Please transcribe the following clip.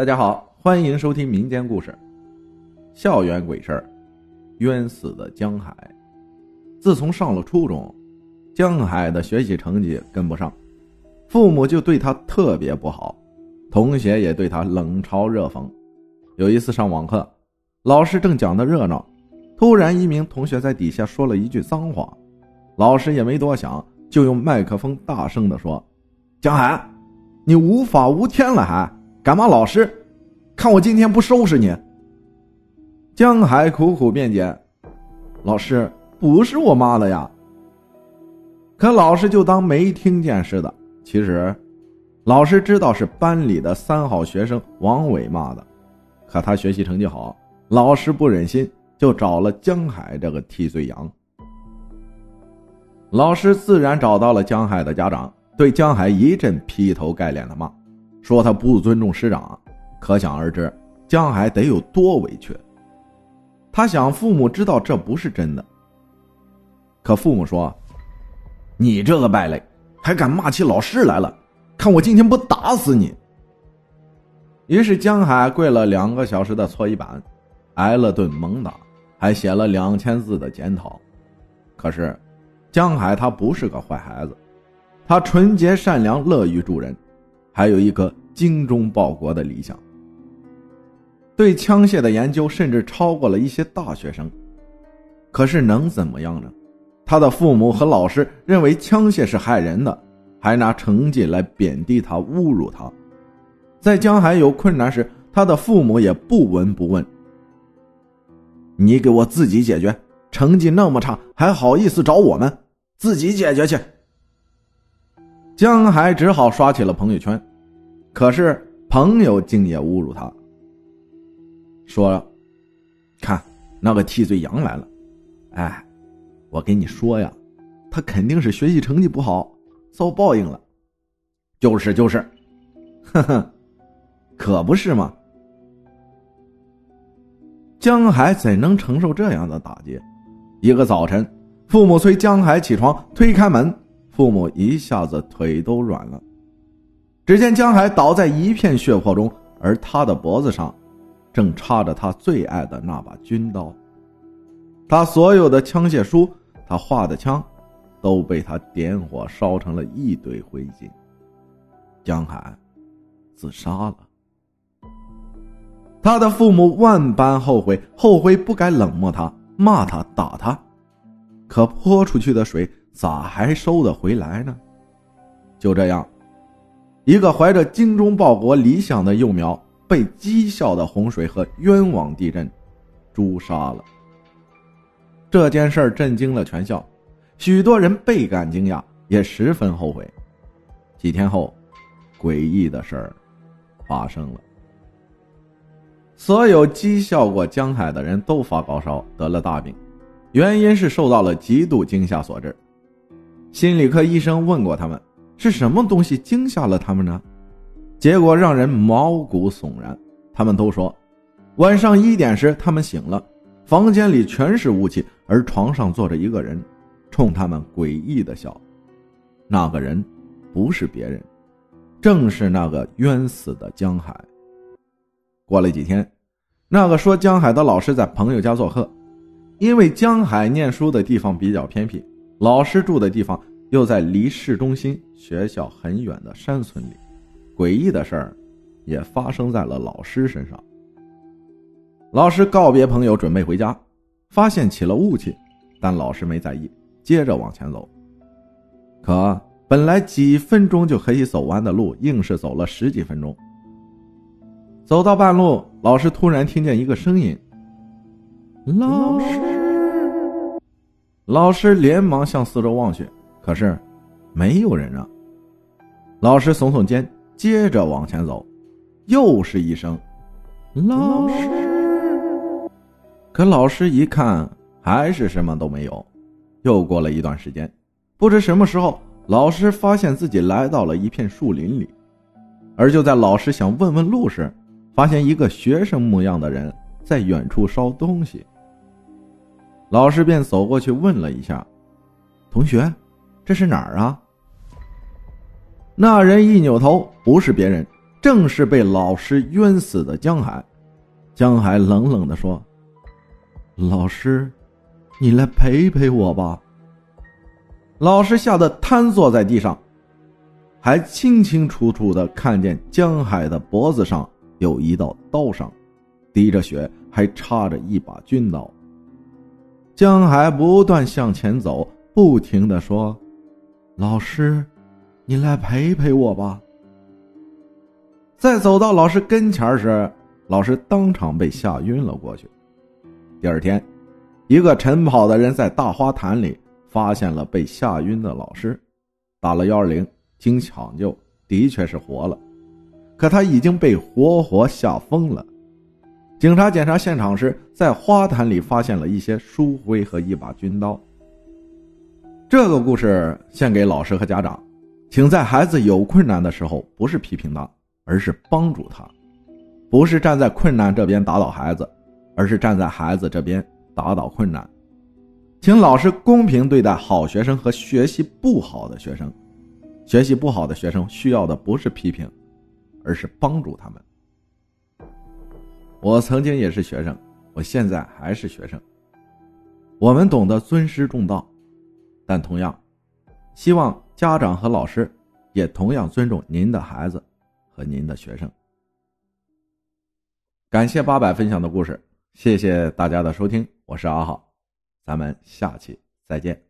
大家好，欢迎收听民间故事。校园鬼事，冤死的江海。自从上了初中，江海的学习成绩跟不上，父母就对他特别不好，同学也对他冷嘲热讽。有一次上网课，老师正讲的热闹，突然一名同学在底下说了一句脏话，老师也没多想，就用麦克风大声的说：“江海，你无法无天了还？”敢骂老师？看我今天不收拾你！江海苦苦辩解：“老师，不是我骂的呀。”可老师就当没听见似的。其实，老师知道是班里的三好学生王伟骂的。可他学习成绩好，老师不忍心，就找了江海这个替罪羊。老师自然找到了江海的家长，对江海一阵劈头盖脸的骂。说他不尊重师长，可想而知，江海得有多委屈。他想父母知道这不是真的，可父母说：“你这个败类，还敢骂起老师来了？看我今天不打死你！”于是江海跪了两个小时的搓衣板，挨了顿猛打，还写了两千字的检讨。可是，江海他不是个坏孩子，他纯洁善良，乐于助人。还有一个精忠报国的理想，对枪械的研究甚至超过了一些大学生。可是能怎么样呢？他的父母和老师认为枪械是害人的，还拿成绩来贬低他、侮辱他。在江海有困难时，他的父母也不闻不问。你给我自己解决，成绩那么差，还好意思找我们？自己解决去。江海只好刷起了朋友圈。可是朋友竟也侮辱他，说：“看那个替罪羊来了，哎，我跟你说呀，他肯定是学习成绩不好，遭报应了。就是就是，呵呵，可不是吗？”江海怎能承受这样的打击？一个早晨，父母催江海起床，推开门，父母一下子腿都软了。只见江海倒在一片血泊中，而他的脖子上，正插着他最爱的那把军刀。他所有的枪械书，他画的枪，都被他点火烧成了一堆灰烬。江海自杀了。他的父母万般后悔，后悔不该冷漠他、骂他、打他，可泼出去的水咋还收得回来呢？就这样。一个怀着精忠报国理想的幼苗，被讥笑的洪水和冤枉地震诛杀了。这件事震惊了全校，许多人倍感惊讶，也十分后悔。几天后，诡异的事儿发生了。所有讥笑过江海的人都发高烧，得了大病，原因是受到了极度惊吓所致。心理科医生问过他们。是什么东西惊吓了他们呢？结果让人毛骨悚然。他们都说，晚上一点时，他们醒了，房间里全是雾气，而床上坐着一个人，冲他们诡异的笑。那个人不是别人，正是那个冤死的江海。过了几天，那个说江海的老师在朋友家做客，因为江海念书的地方比较偏僻，老师住的地方。又在离市中心学校很远的山村里，诡异的事儿也发生在了老师身上。老师告别朋友，准备回家，发现起了雾气，但老师没在意，接着往前走。可本来几分钟就可以走完的路，硬是走了十几分钟。走到半路，老师突然听见一个声音：“老师！”老师连忙向四周望去。可是，没有人啊。老师耸耸肩，接着往前走，又是一声“老师”。可老师一看，还是什么都没有。又过了一段时间，不知什么时候，老师发现自己来到了一片树林里。而就在老师想问问路时，发现一个学生模样的人在远处烧东西。老师便走过去问了一下：“同学。”这是哪儿啊？那人一扭头，不是别人，正是被老师冤死的江海。江海冷冷的说：“老师，你来陪陪我吧。”老师吓得瘫坐在地上，还清清楚楚的看见江海的脖子上有一道刀伤，滴着血，还插着一把军刀。江海不断向前走，不停的说：“老师，你来陪陪我吧。”在走到老师跟前时，老师当场被吓晕了过去。第二天，一个晨跑的人在大花坛里发现了被吓晕的老师，打了幺二零，经抢救，的确是活了，可他已经被活活吓疯了。警察检查现场时，在花坛里发现了一些书灰和一把军刀。这个故事献给老师和家长，请在孩子有困难的时候，不是批评他，而是帮助他；不是站在困难这边打倒孩子，而是站在孩子这边打倒困难。请老师公平对待好学生和学习不好的学生。学习不好的学生需要的不是批评，而是帮助他们。我曾经也是学生，我现在还是学生。我们懂得尊师重道，但同样，希望家长和老师也同样尊重您的孩子和您的学生。感谢八百分享的故事，谢谢大家的收听，我是阿浩，咱们下期再见。